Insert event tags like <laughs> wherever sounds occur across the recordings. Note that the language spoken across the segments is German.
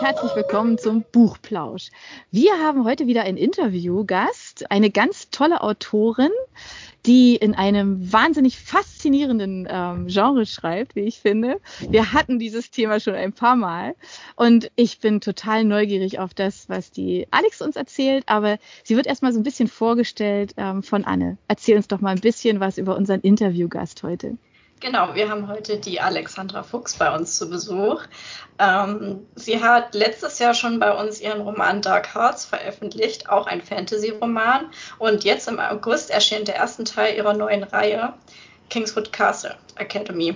herzlich willkommen zum Buchplausch. Wir haben heute wieder einen Interviewgast, eine ganz tolle Autorin, die in einem wahnsinnig faszinierenden ähm, Genre schreibt, wie ich finde. Wir hatten dieses Thema schon ein paar Mal und ich bin total neugierig auf das, was die Alex uns erzählt, aber sie wird erstmal so ein bisschen vorgestellt ähm, von Anne. Erzähl uns doch mal ein bisschen was über unseren Interviewgast heute. Genau, wir haben heute die Alexandra Fuchs bei uns zu Besuch. Ähm, sie hat letztes Jahr schon bei uns ihren Roman Dark Hearts veröffentlicht, auch ein Fantasy-Roman. Und jetzt im August erschien der erste Teil ihrer neuen Reihe, Kingswood Castle Academy.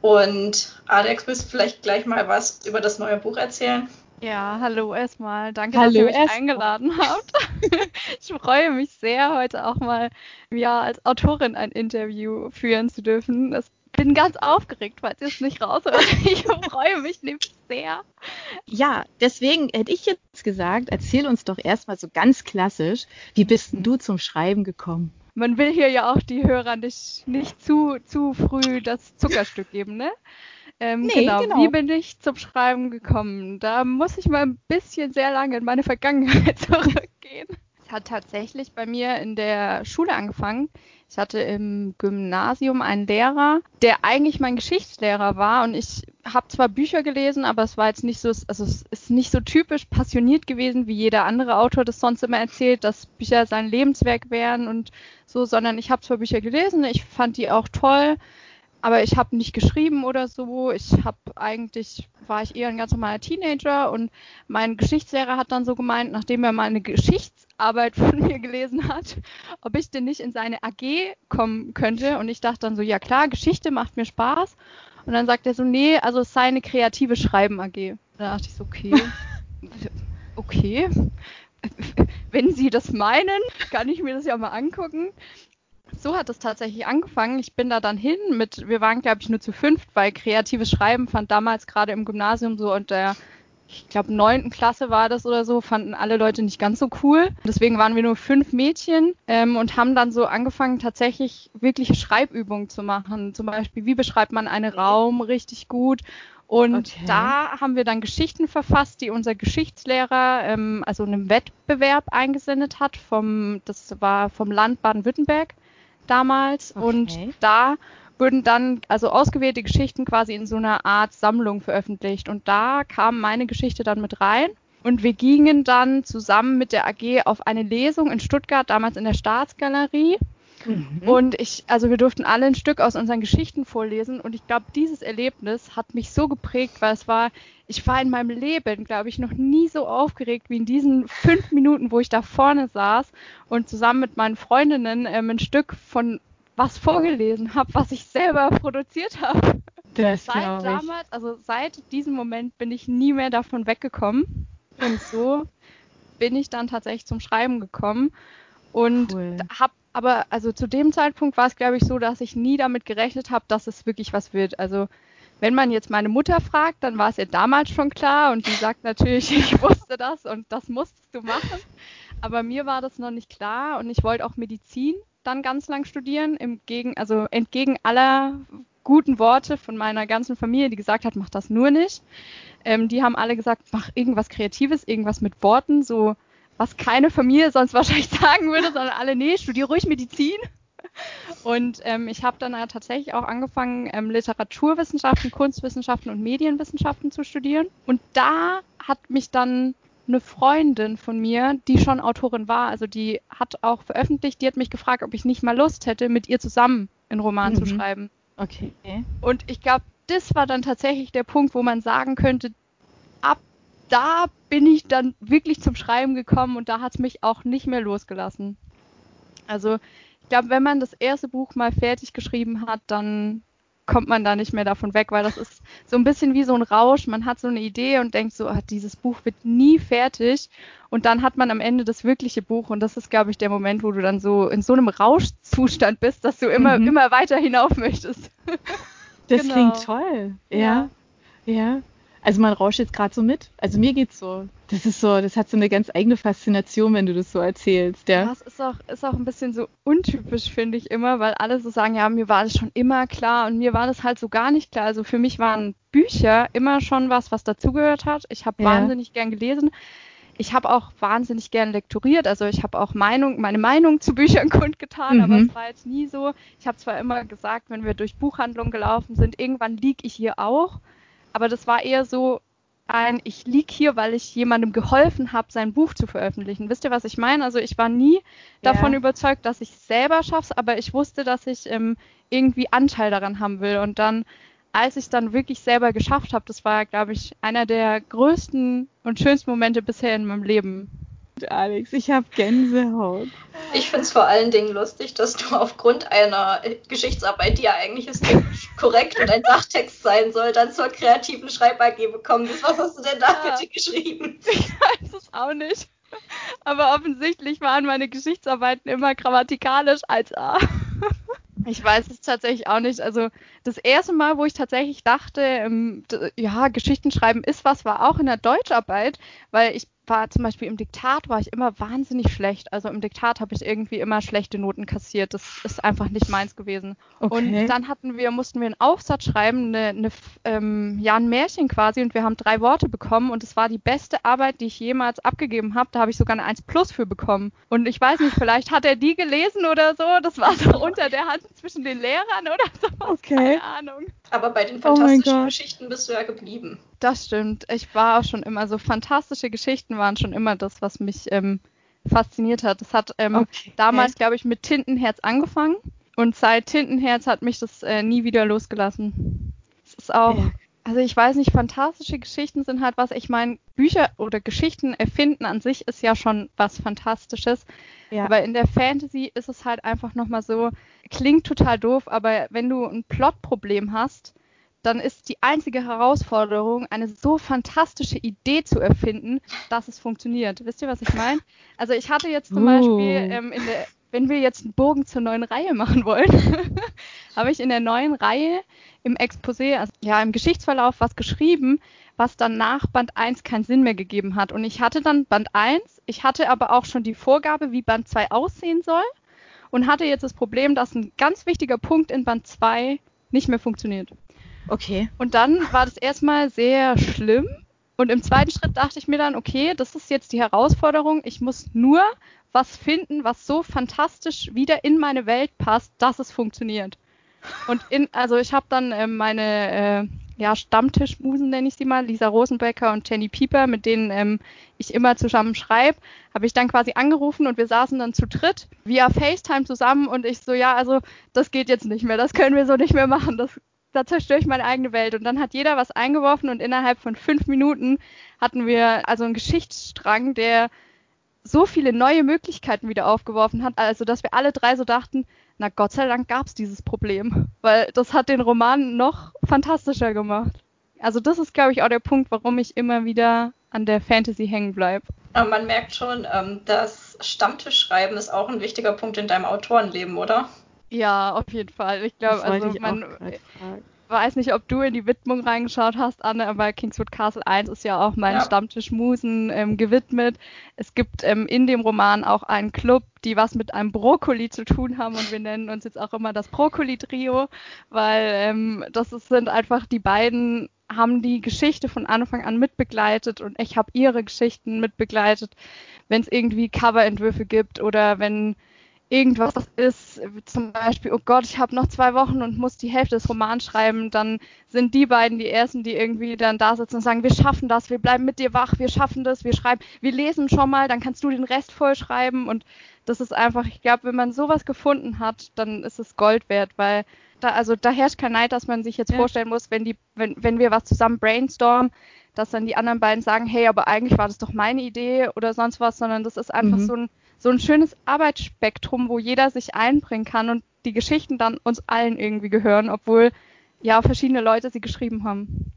Und Alex, willst du vielleicht gleich mal was über das neue Buch erzählen? Ja, hallo erstmal. Danke, hallo dass ihr mich erst eingeladen <laughs> habt. ich freue mich sehr, heute auch mal ja, als Autorin ein Interview führen zu dürfen. Ich bin ganz aufgeregt, falls ihr es nicht raushört. <laughs> Ich freue mich nämlich sehr. Ja, deswegen hätte ich jetzt gesagt, erzähl uns doch erstmal so ganz klassisch, wie bist denn du zum Schreiben gekommen? Man will hier ja auch die Hörer nicht, nicht zu, zu früh das Zuckerstück geben, ne? Ähm, Nee, genau. genau. Wie bin ich zum Schreiben gekommen? Da muss ich mal ein bisschen sehr lange in meine Vergangenheit <laughs> zurückgehen. Es hat tatsächlich bei mir in der Schule angefangen. Ich hatte im Gymnasium einen Lehrer, der eigentlich mein Geschichtslehrer war und ich habe zwar Bücher gelesen, aber es war jetzt nicht so, also es ist nicht so typisch passioniert gewesen, wie jeder andere Autor das sonst immer erzählt, dass Bücher sein Lebenswerk wären und so, sondern ich habe zwar Bücher gelesen, ich fand die auch toll, aber ich habe nicht geschrieben oder so. Ich habe eigentlich, war ich eher ein ganz normaler Teenager und mein Geschichtslehrer hat dann so gemeint, nachdem er mal eine Geschichtsarbeit <laughs> von mir gelesen hat, ob ich denn nicht in seine AG kommen könnte. Und ich dachte dann so, ja klar, Geschichte macht mir Spaß. Und dann sagt er so, nee, also es sei eine kreative Schreiben AG. Da dachte ich so, okay, <laughs> okay. <laughs> Wenn Sie das meinen, kann ich mir das ja mal angucken so hat es tatsächlich angefangen. Ich bin da dann hin mit, wir waren glaube ich nur zu fünft, weil kreatives Schreiben fand damals gerade im Gymnasium so und der, ich glaube neunten Klasse war das oder so, fanden alle Leute nicht ganz so cool. Deswegen waren wir nur fünf Mädchen ähm, und haben dann so angefangen tatsächlich wirkliche Schreibübungen zu machen. Zum Beispiel, wie beschreibt man einen Raum richtig gut und Okay. da haben wir dann Geschichten verfasst, die unser Geschichtslehrer ähm, also einem Wettbewerb eingesendet hat vom, das war vom Land Baden-Württemberg damals. Okay. und da wurden dann also ausgewählte Geschichten quasi in so einer Art Sammlung veröffentlicht. Und da kam meine Geschichte dann mit rein. Und wir gingen dann zusammen mit der AG auf eine Lesung in Stuttgart, damals in der Staatsgalerie Mhm. und ich, also wir durften alle ein Stück aus unseren Geschichten vorlesen und ich glaube, dieses Erlebnis hat mich so geprägt, weil es war, ich war in meinem Leben, glaube ich, noch nie so aufgeregt wie in diesen fünf Minuten, wo ich da vorne saß und zusammen mit meinen Freundinnen ähm, ein Stück von was vorgelesen habe, was ich selber produziert habe. das Seit damals, also seit diesem Moment bin ich nie mehr davon weggekommen. Und so bin ich dann tatsächlich zum Schreiben gekommen. Und Cool. hab aber, also zu dem Zeitpunkt war es, glaube ich, so, dass ich nie damit gerechnet habe, dass es wirklich was wird. Also wenn man jetzt meine Mutter fragt, dann war es ihr damals schon klar und die sagt natürlich, <laughs> ich wusste das und das musstest du machen. Aber mir war das noch nicht klar und ich wollte auch Medizin dann ganz lang studieren, im Gegen, also entgegen aller guten Worte von meiner ganzen Familie, die gesagt hat, mach das nur nicht. Ähm, die haben alle gesagt, mach irgendwas Kreatives, irgendwas mit Worten, so was keine Familie sonst wahrscheinlich <laughs> sagen würde, sondern alle, nee, studiere ruhig Medizin. Und ähm, ich habe dann ja tatsächlich auch angefangen, ähm, Literaturwissenschaften, Kunstwissenschaften und Medienwissenschaften zu studieren. Und da hat mich dann eine Freundin von mir, die schon Autorin war, also die hat auch veröffentlicht, die hat mich gefragt, ob ich nicht mal Lust hätte, mit ihr zusammen einen Roman zu Mhm. schreiben. Okay. Und ich glaube, das war dann tatsächlich der Punkt, wo man sagen könnte, ab da bin ich dann wirklich zum Schreiben gekommen und da hat es mich auch nicht mehr losgelassen. Also ich glaube, wenn man das erste Buch mal fertig geschrieben hat, dann kommt man da nicht mehr davon weg, weil das ist so ein bisschen wie so ein Rausch. Man hat so eine Idee und denkt so, ah, dieses Buch wird nie fertig. Und dann hat man am Ende das wirkliche Buch und das ist, glaube ich, der Moment, wo du dann so in so einem Rauschzustand bist, dass du immer, Mhm. immer weiter hinauf möchtest. <laughs> Das Genau. klingt toll. Ja. Ja. Ja. Also man rauscht jetzt gerade so mit. Also mir geht's so Das ist so, das hat so eine ganz eigene Faszination, wenn du das so erzählst, ja. Das ist auch, ist auch ein bisschen so untypisch, finde ich immer, weil alle so sagen, ja, mir war das schon immer klar und mir war das halt so gar nicht klar. Also für mich waren Bücher immer schon was, was dazugehört hat. Ich habe ja. wahnsinnig gern gelesen. Ich habe auch wahnsinnig gern lektoriert, also ich habe auch Meinung, meine Meinung zu Büchern <laughs> kundgetan, mhm. aber es war jetzt nie so. Ich habe zwar immer gesagt, wenn wir durch Buchhandlungen gelaufen sind, irgendwann lieg ich hier auch, aber das war eher so, ein, ich lieg hier, weil ich jemandem geholfen habe, sein Buch zu veröffentlichen. Wisst ihr, was ich meine? Also ich war nie ja. davon überzeugt, dass ich es selber schaffe, aber ich wusste, dass ich ähm, irgendwie Anteil daran haben will. Und dann, als ich es dann wirklich selber geschafft habe, das war, glaube ich, einer der größten und schönsten Momente bisher in meinem Leben. Alex, ich habe Gänsehaut. Ich finde es vor allen Dingen lustig, dass du aufgrund einer Geschichtsarbeit, die ja eigentlich historisch korrekt und ein Sachtext sein soll, dann zur kreativen Schreib AG gekommen bist. Was hast du denn da ja. bitte geschrieben? <laughs> Ich weiß es auch nicht. Aber offensichtlich waren meine Geschichtsarbeiten immer grammatikalisch als A. <laughs> Ich weiß es tatsächlich auch nicht. Also das erste Mal, wo ich tatsächlich dachte, ähm, ja, Geschichten schreiben ist was, war auch in der Deutscharbeit, weil ich war zum Beispiel im Diktat war ich immer wahnsinnig schlecht. Also im Diktat habe ich irgendwie immer schlechte Noten kassiert. Das ist einfach nicht meins gewesen. Okay. Und dann hatten wir, mussten wir einen Aufsatz schreiben, eine, eine, ähm, ja, ein Märchen quasi und wir haben drei Worte bekommen und es war die beste Arbeit, die ich jemals abgegeben habe. Da habe ich sogar eine 1 Plus für bekommen. Und ich weiß nicht, vielleicht hat er die gelesen oder so. Das war so <laughs> unter der Hand zwischen den Lehrern oder so. Okay. Keine Ahnung. Aber bei den oh fantastischen oh Geschichten bist du ja geblieben. Das stimmt. Ich war auch schon immer so. Fantastische Geschichten waren schon immer das, was mich ähm, fasziniert hat. Das hat ähm, okay. damals, glaube ich, mit Tintenherz angefangen. Und seit Tintenherz hat mich das äh, nie wieder losgelassen. Es ist auch, ja. also ich weiß nicht, fantastische Geschichten sind halt was. Ich meine, Bücher oder Geschichten erfinden an sich ist ja schon was Fantastisches. Ja. Aber in der Fantasy ist es halt einfach nochmal so, klingt total doof, aber wenn du ein Plotproblem hast, dann ist die einzige Herausforderung, eine so fantastische Idee zu erfinden, dass es funktioniert. Wisst ihr, was ich meine? Also ich hatte jetzt zum uh. Beispiel ähm, in der, wenn wir jetzt einen Bogen zur neuen Reihe machen wollen, <laughs> habe ich in der neuen Reihe im Exposé, also ja im Geschichtsverlauf was geschrieben, was dann nach Band 1 keinen Sinn mehr gegeben hat. Und ich hatte dann Band 1, ich hatte aber auch schon die Vorgabe, wie Band 2 aussehen soll und hatte jetzt das Problem, dass ein ganz wichtiger Punkt in Band 2 nicht mehr funktioniert. Okay. Und dann war das erstmal sehr schlimm. Und im zweiten Schritt dachte ich mir dann, okay, das ist jetzt die Herausforderung. Ich muss nur was finden, was so fantastisch wieder in meine Welt passt, dass es funktioniert. Und in, also ich habe dann äh, meine äh, ja, Stammtischmusen, nenne ich sie mal, Lisa Rosenbecker und Jenny Pieper, mit denen ähm, ich immer zusammen schreibe, habe ich dann quasi angerufen und wir saßen dann zu dritt via FaceTime zusammen und ich so, ja, also das geht jetzt nicht mehr, das können wir so nicht mehr machen, das da zerstöre ich meine eigene Welt. Und dann hat jeder was eingeworfen und innerhalb von fünf Minuten hatten wir also einen Geschichtsstrang, der so viele neue Möglichkeiten wieder aufgeworfen hat, also dass wir alle drei so dachten, na Gott sei Dank gab es dieses Problem, weil das hat den Roman noch fantastischer gemacht. Also das ist, glaube ich, auch der Punkt, warum ich immer wieder an der Fantasy hängen bleibe. Man merkt schon, ähm, das Stammtischschreiben ist auch ein wichtiger Punkt in deinem Autorenleben, oder? Ja, auf jeden Fall. Ich glaube, also man weiß nicht, ob du in die Widmung reingeschaut hast, Anne, aber Kingswood Castle 1 ist ja auch meinen ja. Stammtisch Musen ähm, gewidmet. Es gibt ähm, in dem Roman auch einen Club, die was mit einem Brokkoli zu tun haben und wir nennen uns jetzt auch immer das Brokkoli-Trio, weil ähm, das ist, sind einfach die beiden haben die Geschichte von Anfang an mitbegleitet und ich habe ihre Geschichten mitbegleitet, wenn es irgendwie Coverentwürfe gibt oder wenn irgendwas ist, zum Beispiel, oh Gott, ich habe noch zwei Wochen und muss die Hälfte des Romans schreiben, dann sind die beiden die ersten, die irgendwie dann da sitzen und sagen, wir schaffen das, wir bleiben mit dir wach, wir schaffen das, wir schreiben, wir lesen schon mal, dann kannst du den Rest voll schreiben und das ist einfach, ich glaube, wenn man sowas gefunden hat, dann ist es Gold wert, weil da, also da herrscht kein Neid, dass man sich jetzt ja. vorstellen muss, wenn die, wenn, wenn wir was zusammen brainstormen, dass dann die anderen beiden sagen, hey, aber eigentlich war das doch meine Idee oder sonst was, sondern das ist einfach mhm. so ein so ein schönes Arbeitsspektrum, wo jeder sich einbringen kann und die Geschichten dann uns allen irgendwie gehören, obwohl ja verschiedene Leute sie geschrieben haben.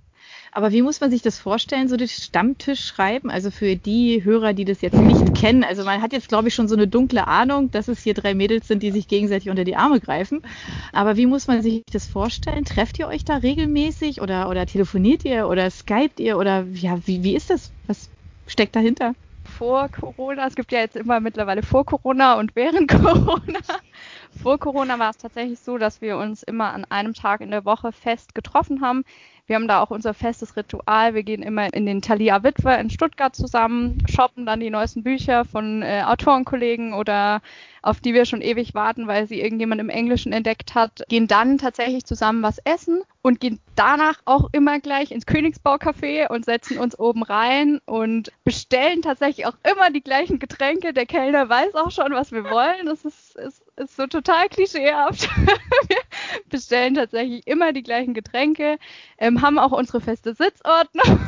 Aber wie muss man sich das vorstellen, so das Stammtisch schreiben? Also für die Hörer, die das jetzt nicht kennen. Also man hat jetzt, glaube ich, schon so eine dunkle Ahnung, dass es hier drei Mädels sind, die sich gegenseitig unter die Arme greifen. Aber wie muss man sich das vorstellen? Trefft ihr euch da regelmäßig oder, oder telefoniert ihr oder skypt ihr oder ja, wie, wie ist das? Was, steckt dahinter? Vor Corona, es gibt ja jetzt immer mittlerweile vor Corona und während <laughs> Corona. Vor Corona war es tatsächlich so, dass wir uns immer an einem Tag in der Woche fest getroffen haben. Wir haben da auch unser festes Ritual. Wir gehen immer in den Thalia Witwe in Stuttgart zusammen, shoppen dann die neuesten Bücher von äh, Autorenkollegen oder auf die wir schon ewig warten, weil sie irgendjemand im Englischen entdeckt hat, gehen dann tatsächlich zusammen was essen und gehen danach auch immer gleich ins Königsbaucafé und setzen uns oben rein und bestellen tatsächlich auch immer die gleichen Getränke. Der Kellner weiß auch schon, was wir wollen. Das ist, ist, ist so total klischeehaft. <laughs> wir bestellen tatsächlich immer die gleichen Getränke, ähm, haben auch unsere feste Sitzordnung.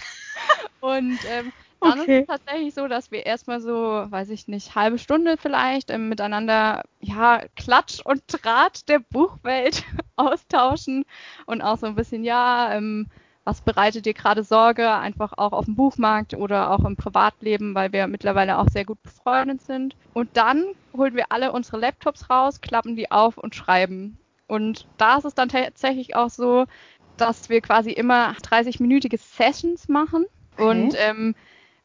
<laughs> und ähm, dann okay. ist es tatsächlich so, dass wir erstmal so, weiß ich nicht, halbe Stunde vielleicht ähm, miteinander, ja, Klatsch und Draht der Buchwelt <laughs> austauschen und auch so ein bisschen, ja, ähm, was bereitet dir gerade Sorge, einfach auch auf dem Buchmarkt oder auch im Privatleben, weil wir mittlerweile auch sehr gut befreundet sind. Und dann holen wir alle unsere Laptops raus, klappen die auf und schreiben. Und da ist es dann tatsächlich auch so, dass wir quasi immer 30-minütige Sessions machen. Okay. Und ähm,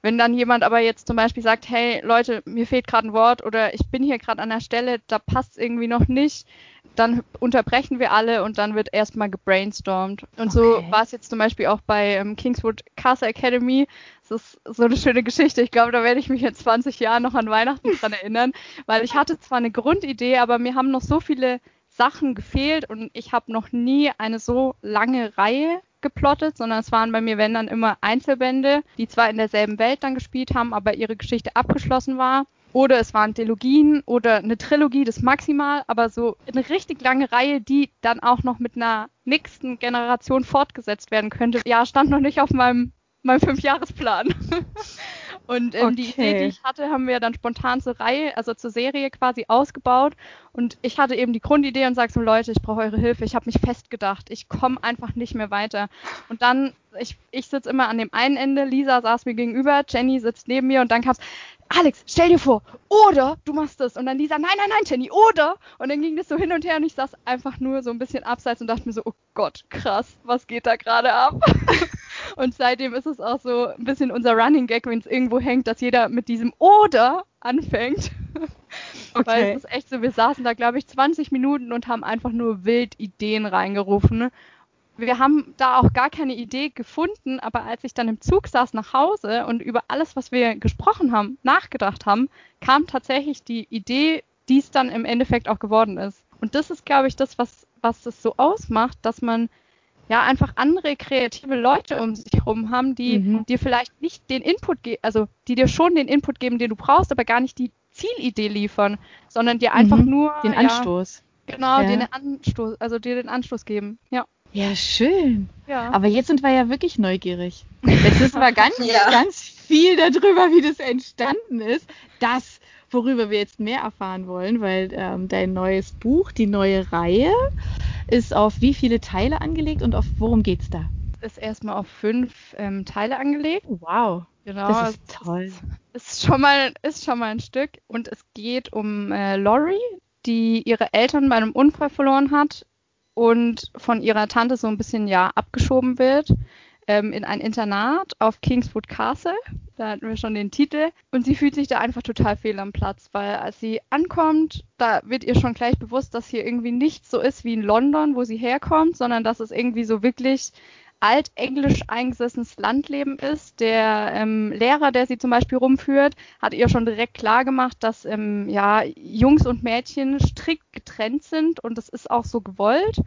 wenn dann jemand aber jetzt zum Beispiel sagt, hey Leute, mir fehlt gerade ein Wort oder ich bin hier gerade an der Stelle, da passt irgendwie noch nicht, dann unterbrechen wir alle und dann wird erstmal gebrainstormt. Und okay. so war es jetzt zum Beispiel auch bei ähm, Kingswood Castle Academy. Das ist so eine schöne Geschichte. Ich glaube, da werde ich mich in 20 Jahren noch an Weihnachten dran erinnern, weil ich hatte zwar eine Grundidee, aber mir haben noch so viele Sachen gefehlt und ich habe noch nie eine so lange Reihe geplottet, sondern es waren bei mir, wenn dann immer Einzelbände, die zwar in derselben Welt dann gespielt haben, aber ihre Geschichte abgeschlossen war. Oder es waren Delogien oder eine Trilogie, das maximal, aber so eine richtig lange Reihe, die dann auch noch mit einer nächsten Generation fortgesetzt werden könnte. Ja, stand noch nicht auf meinem, meinem Fünfjahresplan. <laughs> Und ähm, okay. die Idee, die ich hatte, haben wir dann spontan zur Reihe, also zur Serie quasi ausgebaut. Und ich hatte eben die Grundidee und sag so, Leute, ich brauche eure Hilfe. Ich habe mich festgedacht. Ich komme einfach nicht mehr weiter. Und dann, ich, ich sitze immer an dem einen Ende, Lisa saß mir gegenüber, Jenny sitzt neben mir und dann kam's, Alex, stell dir vor, oder du machst das. Und dann Lisa, nein, nein, nein, Jenny, oder. Und dann ging das so hin und her und ich saß einfach nur so ein bisschen abseits und dachte mir so, oh Gott, krass, was geht da gerade ab? <laughs> und seitdem ist es auch so ein bisschen unser Running Gag, wenn es irgendwo hängt, dass jeder mit diesem oder anfängt. <laughs> Okay. Weil es ist echt so, wir saßen da, glaube ich, 20 Minuten und haben einfach nur wild Ideen reingerufen wir haben da auch gar keine Idee gefunden, aber als ich dann im Zug saß nach Hause und über alles, was wir gesprochen haben, nachgedacht haben, kam tatsächlich die Idee, die es dann im Endeffekt auch geworden ist. Und das ist, glaube ich, das, was, was das so ausmacht, dass man ja einfach andere kreative Leute um sich herum haben, die mhm. dir vielleicht nicht den Input geben, also die dir schon den Input geben, den du brauchst, aber gar nicht die Zielidee liefern, sondern dir einfach mhm. nur den Anstoß. Ja, genau, ja. den Anstoß, also dir den Anstoß geben. Ja. Ja, schön. Ja. Aber jetzt sind wir ja wirklich neugierig. <laughs> Jetzt wissen wir ganz, ja. ganz viel darüber, wie das entstanden ist. Das, worüber wir jetzt mehr erfahren wollen, weil ähm, dein neues Buch, die neue Reihe, ist auf wie viele Teile angelegt und auf worum geht's da? Ist erstmal auf fünf ähm, Teile angelegt. Wow. Genau. Das ist toll. Ist, ist, schon mal, ist schon mal ein Stück. Und es geht um äh, Laurie, die ihre Eltern bei einem Unfall verloren hat und von ihrer Tante so ein bisschen ja abgeschoben wird ähm, in ein Internat auf Kingswood Castle. Da hatten wir schon den Titel. Und sie fühlt sich da einfach total fehl am Platz, weil als sie ankommt, da wird ihr schon gleich bewusst, dass hier irgendwie nicht so ist wie in London, wo sie herkommt, sondern dass es irgendwie so wirklich altenglisch eingesessenes Landleben ist. Der ähm, Lehrer, der sie zum Beispiel rumführt, hat ihr schon direkt klar gemacht, dass ähm, ja, Jungs und Mädchen strikt getrennt sind und das ist auch so gewollt.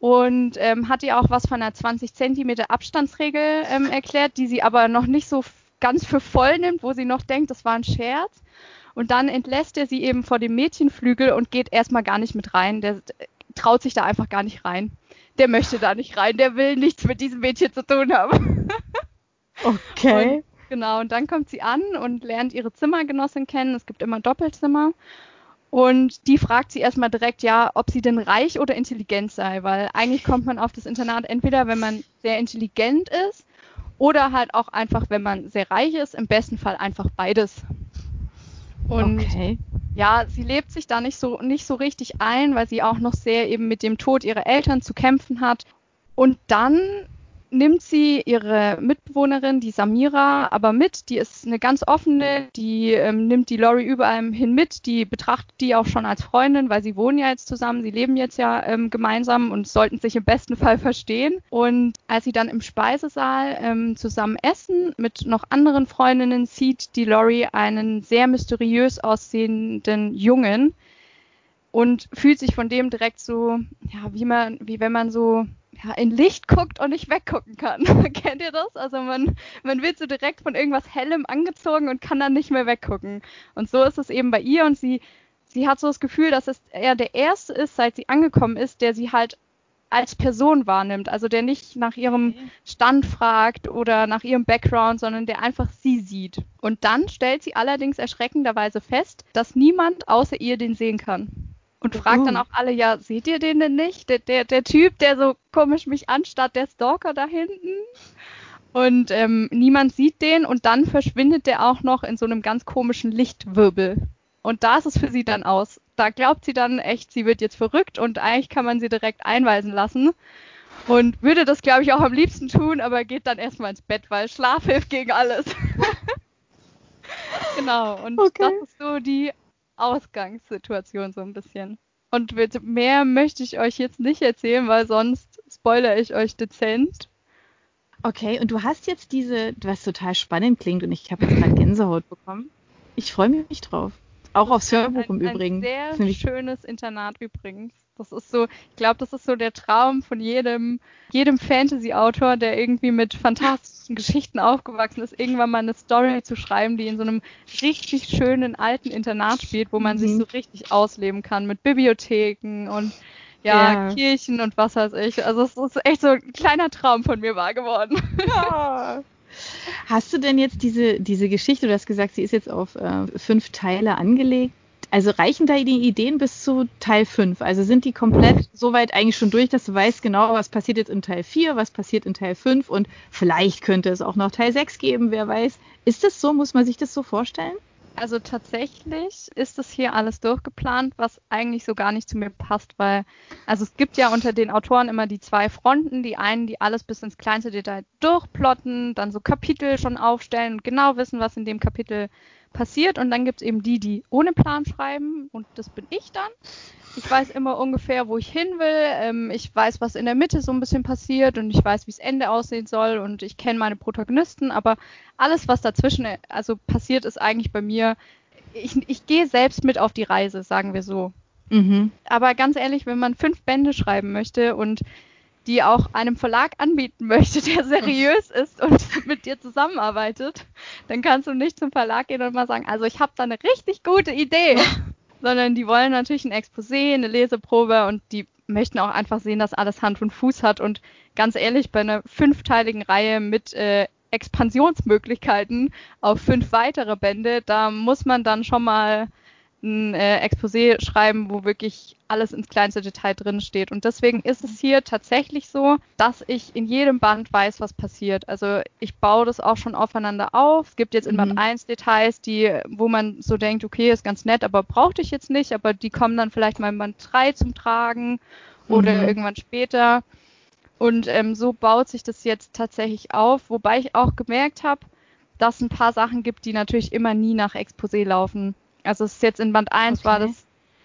Und ähm, hat ihr auch was von einer 20 Zentimeter Abstandsregel ähm, erklärt, die sie aber noch nicht so ganz für voll nimmt, wo sie noch denkt, das war ein Scherz. Und dann entlässt er sie eben vor dem Mädchenflügel und geht erstmal gar nicht mit rein. Der traut sich da einfach gar nicht rein der möchte da nicht rein, der will nichts mit diesem Mädchen zu tun haben. <laughs> okay. Und, genau, und dann kommt sie an und lernt ihre Zimmergenossin kennen. Es gibt immer Doppelzimmer. Und die fragt sie erstmal direkt, ja, ob sie denn reich oder intelligent sei, weil eigentlich kommt man auf das Internat entweder, wenn man sehr intelligent ist oder halt auch einfach, wenn man sehr reich ist, im besten Fall einfach beides. Und okay ja, sie lebt sich da nicht so, nicht so richtig ein, weil sie auch noch sehr eben mit dem Tod ihrer Eltern zu kämpfen hat. Und dann nimmt sie ihre Mitbewohnerin, die Samira, aber mit. Die ist eine ganz offene, die ähm, nimmt die Lori überall hin mit. Die betrachtet die auch schon als Freundin, weil sie wohnen ja jetzt zusammen, sie leben jetzt ja ähm, gemeinsam und sollten sich im besten Fall verstehen. Und als sie dann im Speisesaal ähm, zusammen essen mit noch anderen Freundinnen, sieht die Lori einen sehr mysteriös aussehenden Jungen und fühlt sich von dem direkt so, ja, wie man, wie wenn man so ja, in Licht guckt und nicht weggucken kann. <laughs> Kennt ihr das? Also man, man wird so direkt von irgendwas Hellem angezogen und kann dann nicht mehr weggucken. Und so ist es eben bei ihr und sie, sie hat so das Gefühl, dass es er der erste ist, seit sie angekommen ist, der sie halt als Person wahrnimmt. Also der nicht nach ihrem Stand fragt oder nach ihrem Background, sondern der einfach sie sieht. Und dann stellt sie allerdings erschreckenderweise fest, dass niemand außer ihr den sehen kann und fragt dann uh. auch alle, ja, seht ihr den denn nicht? Der, der, der Typ, der so komisch mich anstarrt, der Stalker da hinten. Und ähm, niemand sieht den und dann verschwindet der auch noch in so einem ganz komischen Lichtwirbel. Und da ist es für sie dann aus. Da glaubt sie dann echt, sie wird jetzt verrückt und eigentlich kann man sie direkt einweisen lassen. Und würde das, glaube ich, auch am liebsten tun, aber geht dann erstmal ins Bett, weil Schlaf hilft gegen alles. <laughs> genau, und okay. das ist so die Ausgangssituation so ein bisschen. Und mehr möchte ich euch jetzt nicht erzählen, weil sonst spoilere ich euch dezent. Okay, und du hast jetzt diese, was total spannend klingt und ich habe jetzt gerade Gänsehaut bekommen. Ich freue mich drauf. Auch aufs Hörbuch ein, im Übrigen. Ein sehr schönes Internat übrigens. Das ist so, ich glaube, das ist so der Traum von jedem, jedem Fantasy-Autor, der irgendwie mit fantastischen Geschichten aufgewachsen ist, irgendwann mal eine Story zu schreiben, die in so einem richtig schönen alten Internat spielt, wo man mhm. sich so richtig ausleben kann mit Bibliotheken und ja, ja, Kirchen und was weiß ich. Also es ist echt so ein kleiner Traum von mir wahr geworden. Ja. Hast du denn jetzt diese, diese Geschichte, du hast gesagt, sie ist jetzt auf äh, fünf Teile angelegt. Also reichen da die Ideen bis zu Teil 5? Also sind die komplett soweit eigentlich schon durch, dass du weißt genau, was passiert jetzt in Teil 4, was passiert in Teil 5 und vielleicht könnte es auch noch Teil 6 geben, wer weiß. Ist das so? Muss man sich das so vorstellen? Also tatsächlich ist das hier alles durchgeplant, was eigentlich so gar nicht zu mir passt, weil, also es gibt ja unter den Autoren immer die zwei Fronten, die einen, die alles bis ins kleinste Detail durchplotten, dann so Kapitel schon aufstellen und genau wissen, was in dem Kapitel passiert. Und dann gibt es eben die, die ohne Plan schreiben und das bin ich dann. Ich weiß immer ungefähr, wo ich hin will. Ähm, ich weiß, was in der Mitte so ein bisschen passiert und ich weiß, wie das Ende aussehen soll und ich kenne meine Protagonisten. Aber alles, was dazwischen äh, also passiert, ist eigentlich bei mir. Ich, ich gehe selbst mit auf die Reise, sagen wir so. Mhm. Aber ganz ehrlich, wenn man fünf Bände schreiben möchte und die auch einem Verlag anbieten möchte, <laughs> der seriös ist und <laughs> mit dir zusammenarbeitet, dann kannst du nicht zum Verlag gehen und mal sagen, also ich habe da eine richtig gute Idee. <laughs> Sondern die wollen natürlich ein Exposé, eine Leseprobe und die möchten auch einfach sehen, dass alles Hand und Fuß hat. Und ganz ehrlich, bei einer fünfteiligen Reihe mit äh, Expansionsmöglichkeiten auf fünf weitere Bände, da muss man dann schon mal ein äh, Exposé schreiben, wo wirklich alles ins kleinste Detail drin steht. Und deswegen ist es hier tatsächlich so, dass ich in jedem Band weiß, was passiert. Also ich baue das auch schon aufeinander auf. Es gibt jetzt in Band mhm. 1 Details, die, wo man so denkt, okay, ist ganz nett, aber brauchte ich jetzt nicht, aber die kommen dann vielleicht mal in Band 3 zum Tragen oder mhm. irgendwann später. Und ähm, so baut sich das jetzt tatsächlich auf, wobei ich auch gemerkt habe, dass es ein paar Sachen gibt, die natürlich immer nie nach Exposé laufen. Also es ist jetzt in Band 1 okay. war das,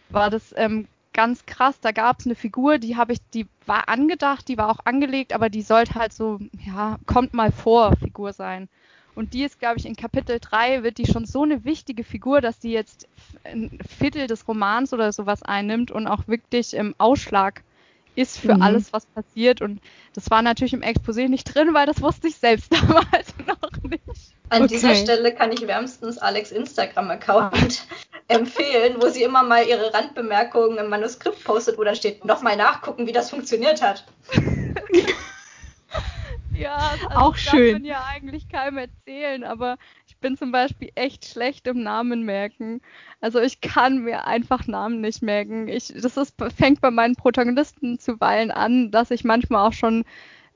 war das ähm, ganz krass. Da gab es eine Figur, die habe ich, die war angedacht, die war auch angelegt, aber die sollte halt so, ja, kommt mal vor Figur sein. Und die ist, glaube ich, in Kapitel 3 wird die schon so eine wichtige Figur, dass die jetzt ein Viertel des Romans oder sowas einnimmt und auch wirklich im Ausschlag ist für mhm. alles, was passiert. Und das war natürlich im Exposé nicht drin, weil das wusste ich selbst <laughs> damals noch nicht. An okay. dieser Stelle kann ich wärmstens Alex Instagram-Account <laughs> empfehlen, wo sie immer mal ihre Randbemerkungen im Manuskript postet, wo dann steht, nochmal nachgucken, wie das funktioniert hat. <laughs> ja, also auch schön. Das kann ja eigentlich keinem erzählen, aber ich bin zum Beispiel echt schlecht im Namen merken. Also ich kann mir einfach Namen nicht merken. Ich, das ist, fängt bei meinen Protagonisten zuweilen an, dass ich manchmal auch schon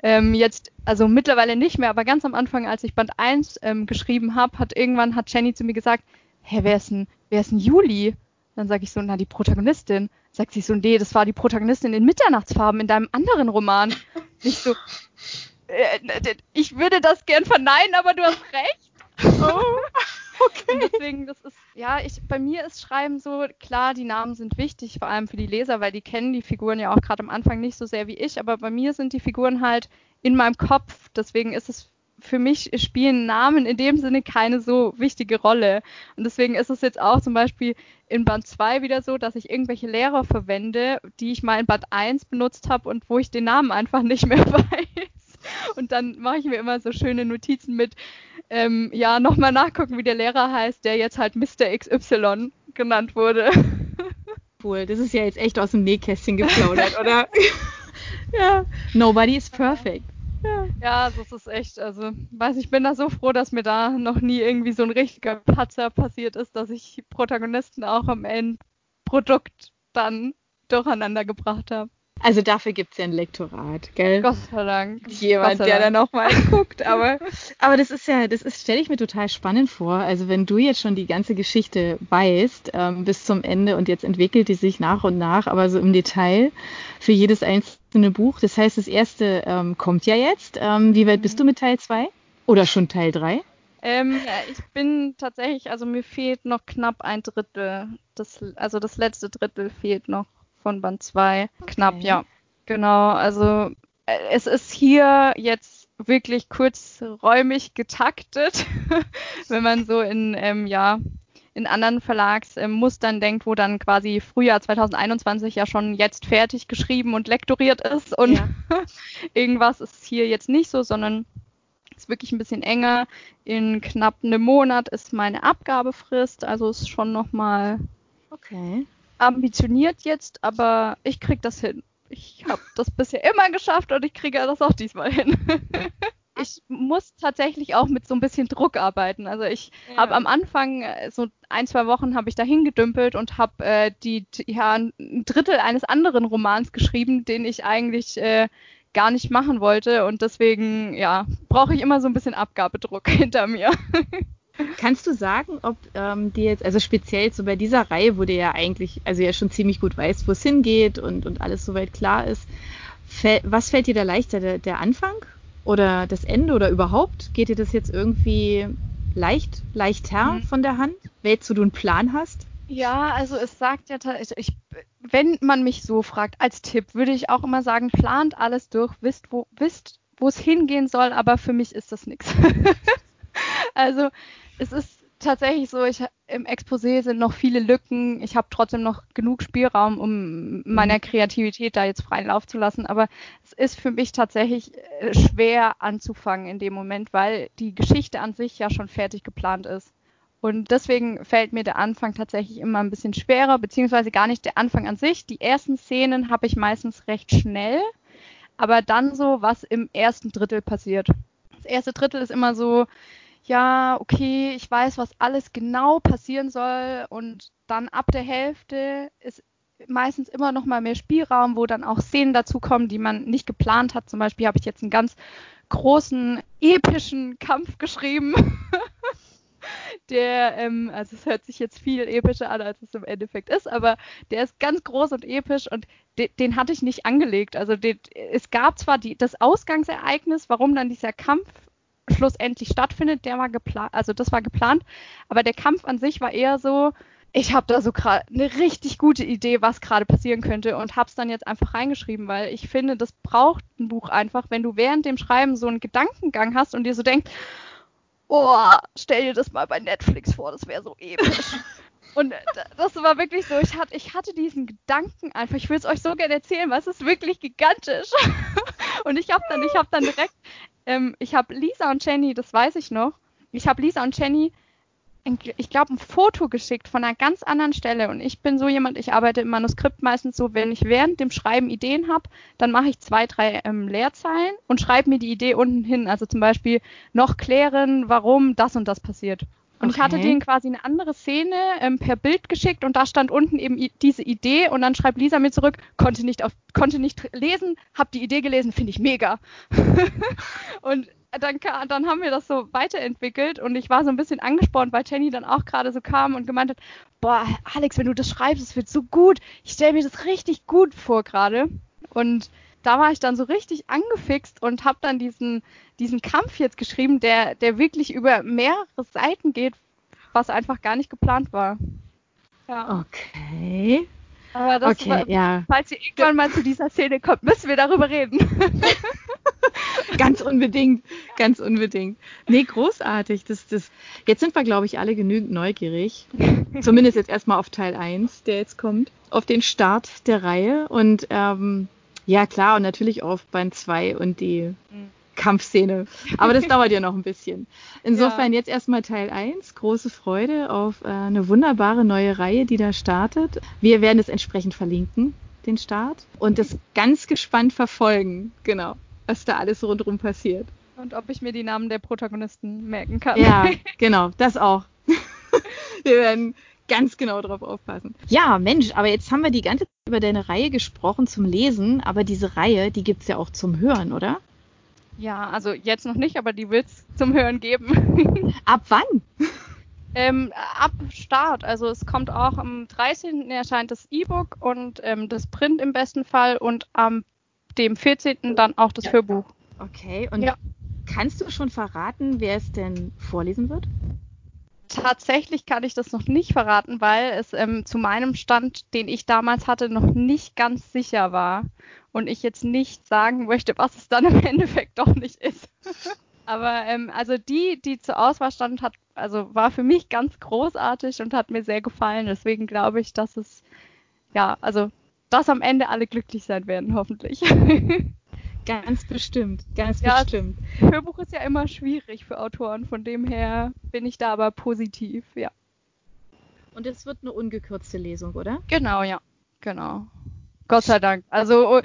ähm, jetzt, also mittlerweile nicht mehr, aber ganz am Anfang, als ich Band 1 ähm, geschrieben habe, hat irgendwann hat Jenny zu mir gesagt, hä, wer ist denn, wer ist denn Juli? Dann sage ich so, na, die Protagonistin. Sagt sie so, nee, das war die Protagonistin in Mitternachtsfarben in deinem anderen Roman. Nicht so, äh, ich würde das gern verneinen, aber du hast recht. <laughs> Oh, okay. Und deswegen, das ist, ja, ich, bei mir ist Schreiben so, klar, die Namen sind wichtig, vor allem für die Leser, weil die kennen die Figuren ja auch gerade am Anfang nicht so sehr wie ich, aber bei mir sind die Figuren halt in meinem Kopf. Deswegen ist es für mich spielen Namen in dem Sinne keine so wichtige Rolle. Und deswegen ist es jetzt auch zum Beispiel in Band 2 wieder so, dass ich irgendwelche Lehrer verwende, die ich mal in Band 1 benutzt habe und wo ich den Namen einfach nicht mehr <laughs> weiß. Und dann mache ich mir immer so schöne Notizen mit, ähm, ja, nochmal nachgucken, wie der Lehrer heißt, der jetzt halt Mr. XY genannt wurde. <laughs> Cool, das ist ja jetzt echt aus dem Nähkästchen geplaudert, oder? <laughs> ja, nobody is perfect. Ja. ja, das ist echt, also, weiß ich bin da so froh, dass mir da noch nie irgendwie so ein richtiger Patzer passiert ist, dass ich Protagonisten auch am Endprodukt dann durcheinander gebracht habe. Also dafür gibt es ja ein Lektorat, gell? Gott sei Dank. Jemand, sei der Dank. da nochmal <laughs> guckt. Aber, aber das ist ja, das ist, stelle ich mir total spannend vor. Also wenn du jetzt schon die ganze Geschichte weißt, ähm, bis zum Ende und jetzt entwickelt die sich nach und nach, aber so im Detail für jedes einzelne Buch. Das heißt, das erste ähm, kommt ja jetzt. Ähm, wie weit bist du mit Teil 2? Oder schon Teil 3? Ähm, ich bin tatsächlich, also mir fehlt noch knapp ein Drittel. Das, also das letzte Drittel fehlt noch von Band 2. Okay. Knapp, ja. Genau, also äh, es ist hier jetzt wirklich kurzräumig getaktet, <laughs> wenn man so in, ähm, ja, in anderen Verlagsmustern ähm, denkt, wo dann quasi Frühjahr 2021 ja schon jetzt fertig geschrieben und lektoriert ist und ja. <laughs> irgendwas ist hier jetzt nicht so, sondern ist wirklich ein bisschen enger. In knapp einem Monat ist meine Abgabefrist, also ist schon nochmal okay ambitioniert jetzt, aber ich krieg das hin. Ich habe das bisher immer geschafft und ich kriege das auch diesmal hin. <laughs> ich muss tatsächlich auch mit so ein bisschen Druck arbeiten. Also ich ja. habe am Anfang äh, so ein, zwei Wochen habe ich da hingedümpelt und habe äh, die ja ein Drittel eines anderen Romans geschrieben, den ich eigentlich äh, gar nicht machen wollte und deswegen ja brauche ich immer so ein bisschen Abgabedruck <laughs> hinter mir. Kannst du sagen, ob ähm, dir jetzt, also speziell so bei dieser Reihe, wo du ja eigentlich, also ja schon ziemlich gut weißt, wo es hingeht und, und alles soweit klar ist, fäll, was fällt dir da leichter, der, der Anfang oder das Ende oder überhaupt? Geht dir das jetzt irgendwie leicht, leichter mhm. von der Hand, wählst du einen Plan hast? Ja, also es sagt ja tatsächlich, wenn man mich so fragt, als Tipp, würde ich auch immer sagen, plant alles durch, wisst, wo, wisst, wo es hingehen soll, aber für mich ist das nichts. <laughs> also es ist tatsächlich so, ich, im Exposé sind noch viele Lücken. Ich habe trotzdem noch genug Spielraum, um meiner mhm. Kreativität da jetzt freien Lauf zu lassen. Aber es ist für mich tatsächlich äh, schwer anzufangen in dem Moment, weil die Geschichte an sich ja schon fertig geplant ist. Und deswegen fällt mir der Anfang tatsächlich immer ein bisschen schwerer, beziehungsweise gar nicht der Anfang an sich. Die ersten Szenen habe ich meistens recht schnell, aber dann so, was im ersten Drittel passiert. Das erste Drittel ist immer so, ja, okay, ich weiß, was alles genau passieren soll und dann ab der Hälfte ist meistens immer noch mal mehr Spielraum, wo dann auch Szenen dazu kommen, die man nicht geplant hat. Zum Beispiel habe ich jetzt einen ganz großen epischen Kampf geschrieben. <laughs> der, ähm, also es hört sich jetzt viel epischer an, als es im Endeffekt ist, aber der ist ganz groß und episch und de den hatte ich nicht angelegt. Also es gab zwar die, das Ausgangsereignis, warum dann dieser Kampf schlussendlich stattfindet, der war geplant, also das war geplant, aber der Kampf an sich war eher so, ich habe da so gerade eine richtig gute Idee, was gerade passieren könnte und habe es dann jetzt einfach reingeschrieben, weil ich finde, das braucht ein Buch einfach, wenn du während dem Schreiben so einen Gedankengang hast und dir so denkst, oh, stell dir das mal bei Netflix vor, das wäre so episch. <laughs> Und das war wirklich so, ich hatte, ich hatte diesen Gedanken einfach, ich will es euch so gerne erzählen, weil es ist wirklich gigantisch. <laughs> Und ich habe dann, ich habe dann direkt ähm, ich habe Lisa und Jenny, das weiß ich noch, ich habe Lisa und Jenny, ich glaube, ein Foto geschickt von einer ganz anderen Stelle. Und ich bin so jemand, ich arbeite im Manuskript meistens so, wenn ich während dem Schreiben Ideen habe, dann mache ich zwei, drei ähm, Leerzeilen und schreibe mir die Idee unten hin. Also zum Beispiel noch klären, warum das und das passiert. Und okay. ich hatte denen quasi eine andere Szene ähm, per Bild geschickt und da stand unten eben diese Idee und dann schreibt Lisa mir zurück, konnte nicht auf, konnte nicht lesen, hab die Idee gelesen, finde ich mega. <laughs> und dann, dann haben wir das so weiterentwickelt und ich war so ein bisschen angespornt, weil Jenny dann auch gerade so kam und gemeint hat, boah, Alex, wenn du das schreibst, es wird so gut. Ich stelle mir das richtig gut vor gerade. Und da war ich dann so richtig angefixt und habe dann diesen, diesen Kampf jetzt geschrieben, der, der wirklich über mehrere Seiten geht, was einfach gar nicht geplant war. Ja. Okay. Aber das okay, war, ja. falls ihr irgendwann mal zu dieser Szene kommt, müssen wir darüber reden. <laughs> ganz unbedingt, ganz unbedingt. Nee, großartig. Das, das, jetzt sind wir, glaube ich, alle genügend neugierig. <laughs> Zumindest jetzt erstmal auf Teil 1, der jetzt kommt. Auf den Start der Reihe. Und ähm, ja, klar, und natürlich auf Band 2 und die mhm. Kampfszene. Aber das <laughs> dauert ja noch ein bisschen. Insofern ja. jetzt erstmal Teil 1. Große Freude auf äh, eine wunderbare neue Reihe, die da startet. Wir werden es entsprechend verlinken, den Start. Und das ganz gespannt verfolgen, genau, was da alles rundherum passiert. Und ob ich mir die Namen der Protagonisten merken kann. Ja, <laughs> genau, das auch. <laughs> Wir werden ganz genau drauf aufpassen. Ja, Mensch, aber jetzt haben wir die ganze Zeit über deine Reihe gesprochen zum Lesen, aber diese Reihe, die gibt es ja auch zum Hören, oder? Ja, also jetzt noch nicht, aber die wird es zum Hören geben. <laughs> Ab wann? Ähm, ab Start. Also es kommt auch am 13. erscheint das E-Book und ähm, das Print im besten Fall und am dem 14. dann auch das. Hörbuch. Okay, und ja. kannst du schon verraten, wer es denn vorlesen wird? Tatsächlich kann ich das noch nicht verraten, weil es ähm, zu meinem Stand, den ich damals hatte, noch nicht ganz sicher war. Und ich jetzt nicht sagen möchte, was es dann im <laughs> Endeffekt doch nicht ist. <laughs> Aber ähm, also die, die zur Auswahl stand, hat, also war für mich ganz großartig und hat mir sehr gefallen. Deswegen glaube ich, dass es, ja, also, dass am Ende alle glücklich sein werden, hoffentlich. <laughs> Ganz bestimmt, ganz ja, bestimmt. Hörbuch ist ja immer schwierig für Autoren, von dem her bin ich da aber positiv, ja. Und es wird eine ungekürzte Lesung, oder? Genau, ja, genau. Gott sei Dank. Also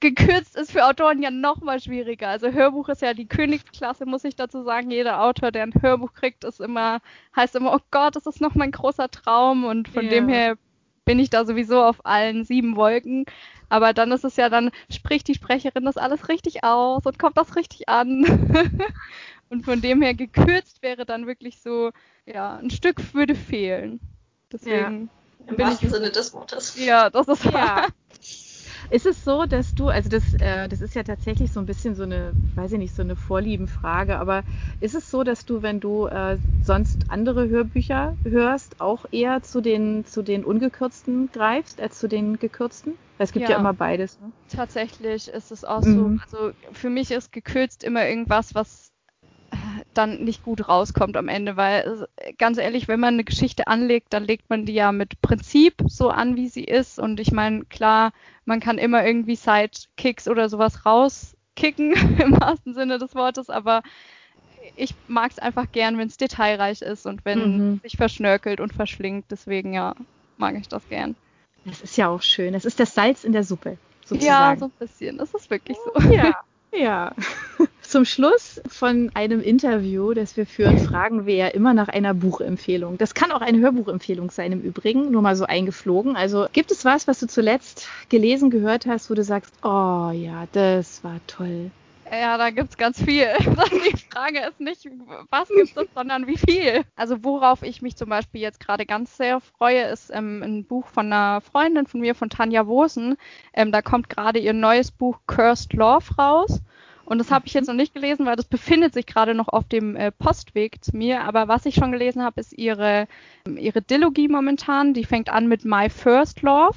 gekürzt ist für Autoren ja noch mal schwieriger. Also Hörbuch ist ja die Königsklasse, muss ich dazu sagen. Jeder Autor, der ein Hörbuch kriegt, ist immer, heißt immer, oh Gott, das ist noch mein großer Traum. Und von yeah. dem her bin ich da sowieso auf allen sieben Wolken. Aber dann ist es ja, dann spricht die Sprecherin das alles richtig aus und kommt das richtig an. <laughs> und von dem her gekürzt wäre dann wirklich so, ja, ein Stück würde fehlen. Deswegen. Ja, Im wahrsten Sinne des Wortes. Ja, das ist ja. Ist es so, dass du, also das, äh, das ist ja tatsächlich so ein bisschen so eine, weiß ich nicht, so eine Vorliebenfrage, aber ist es so, dass du, wenn du äh, sonst andere Hörbücher hörst, auch eher zu den, zu den ungekürzten greifst als zu den gekürzten? Weil es gibt ja, ja immer beides. Ne? Tatsächlich ist es auch mhm. so. Also für mich ist gekürzt immer irgendwas, was dann nicht gut rauskommt am Ende, weil ganz ehrlich, wenn man eine Geschichte anlegt, dann legt man die ja mit Prinzip so an, wie sie ist. Und ich meine, klar, man kann immer irgendwie Sidekicks oder sowas rauskicken <laughs> im wahrsten Sinne des Wortes, aber ich mag es einfach gern, wenn es detailreich ist und wenn mhm. sich verschnörkelt und verschlingt. Deswegen ja, mag ich das gern. Das ist ja auch schön. Das ist das Salz in der Suppe. Sozusagen. Ja, so ein bisschen. Das ist wirklich so. Ja, ja. <laughs> Zum Schluss von einem Interview, das wir führen, fragen wir ja immer nach einer Buchempfehlung. Das kann auch eine Hörbuchempfehlung sein im Übrigen, nur mal so eingeflogen. Also gibt es was, was du zuletzt gelesen, gehört hast, wo du sagst, oh ja, das war toll. Ja, da gibt's ganz viel. <laughs> Die Frage ist nicht, was gibt es, sondern wie viel. Also worauf ich mich zum Beispiel jetzt gerade ganz sehr freue, ist ähm, ein Buch von einer Freundin von mir, von Tanja Wosen. Ähm, da kommt gerade ihr neues Buch Cursed Love raus. Und das habe ich jetzt noch nicht gelesen, weil das befindet sich gerade noch auf dem äh, Postweg zu mir. Aber was ich schon gelesen habe, ist ihre, ihre Dilogie momentan. Die fängt an mit My First Love.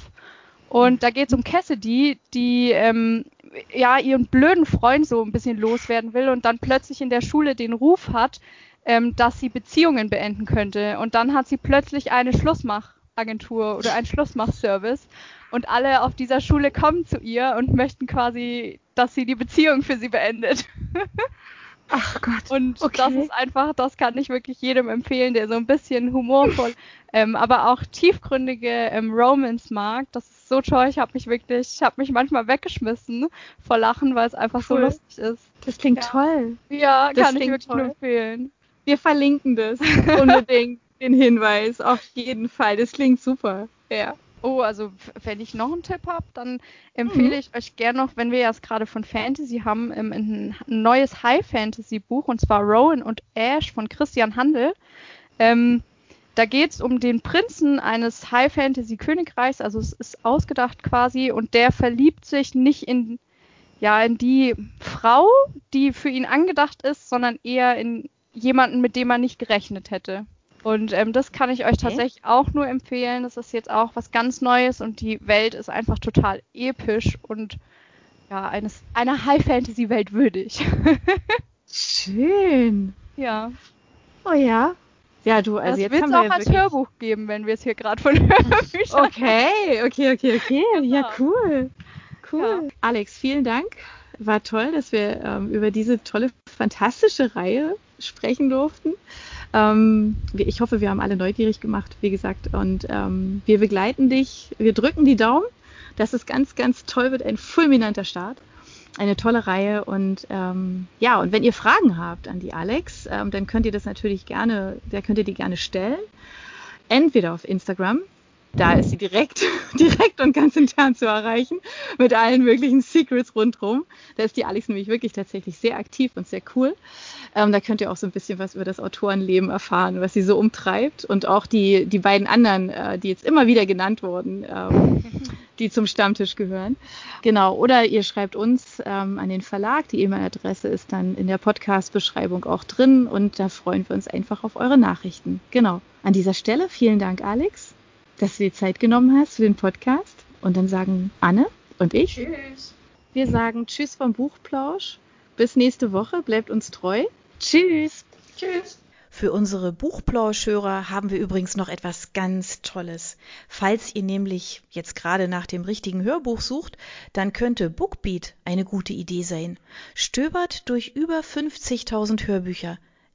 Und da geht es um Cassidy, die ähm, ja ihren blöden Freund so ein bisschen loswerden will und dann plötzlich in der Schule den Ruf hat, ähm, dass sie Beziehungen beenden könnte. Und dann hat sie plötzlich eine Schlussmachagentur oder einen Schlussmachservice. Und alle auf dieser Schule kommen zu ihr und möchten quasi, dass sie die Beziehung für sie beendet. <laughs> Ach Gott. Und okay. das ist einfach, das kann ich wirklich jedem empfehlen, der so ein bisschen humorvoll, ähm, aber auch tiefgründige ähm, Romance mag. Das ist so toll. Ich habe mich wirklich, ich habe mich manchmal weggeschmissen vor Lachen, weil es einfach cool. so lustig ist. Das klingt ja. toll. Ja, das kann ich wirklich toll. empfehlen. Wir verlinken das unbedingt, <laughs> den Hinweis, auf jeden Fall. Das klingt super. Ja. Oh, also wenn ich noch einen Tipp habe, dann empfehle mhm. ich euch gerne noch, wenn wir jetzt gerade von Fantasy haben, ähm, ein, neues High-Fantasy-Buch, und zwar Rowan und Ash von Christian Handel. Ähm, da geht es um den Prinzen eines High-Fantasy-Königreichs, also es ist ausgedacht quasi, und der verliebt sich nicht in ja, in die Frau, die für ihn angedacht ist, sondern eher in jemanden, mit dem man nicht gerechnet hätte. Und ähm, das kann ich euch okay. tatsächlich auch nur empfehlen. Das ist jetzt auch was ganz Neues und die Welt ist einfach total episch und ja, eines, einer High-Fantasy-Welt würdig. Schön. <laughs> Ja. Oh ja. Ja, du, also das jetzt haben wir auch als Hörbuch geben, wenn wir es hier gerade von <laughs> Hörbüchern Okay, okay, okay, okay. Genau. Ja, cool. Cool. Ja. Alex, vielen Dank. War toll, dass wir ähm, über diese tolle, fantastische Reihe sprechen durften. Ähm, ich hoffe, wir haben alle neugierig gemacht, wie gesagt. Und ähm, wir begleiten dich. Wir drücken die Daumen, dass es ganz, ganz toll wird. Ein fulminanter Start. Eine tolle Reihe. Und ähm, ja, und wenn ihr Fragen habt an die Alex, ähm, dann könnt ihr das natürlich gerne, da könnt ihr die gerne stellen. Entweder auf Instagram, da ist sie direkt, <laughs> direkt und ganz intern zu erreichen mit allen möglichen Secrets rundherum. Da ist die Alex nämlich wirklich tatsächlich sehr aktiv und sehr cool. Ähm, da könnt ihr auch so ein bisschen was über das Autorenleben erfahren, was sie so umtreibt und auch die, die beiden anderen, äh, die jetzt immer wieder genannt wurden, ähm, <laughs> die zum Stammtisch gehören. Genau. Oder ihr schreibt uns ähm, an den Verlag. Die E-Mail-Adresse ist dann in der Podcast-Beschreibung auch drin und da freuen wir uns einfach auf eure Nachrichten. Genau. An dieser Stelle vielen Dank, Alex dass du dir Zeit genommen hast für den Podcast. Und dann sagen Anne und ich. Tschüss. Wir sagen Tschüss vom Buchplausch. Bis nächste Woche. Bleibt uns treu. Tschüss. Tschüss. Für unsere Buchplauschhörer haben wir übrigens noch etwas ganz Tolles. Falls ihr nämlich jetzt gerade nach dem richtigen Hörbuch sucht, dann könnte Bookbeat eine gute Idee sein. Stöbert durch über 50.000 Hörbücher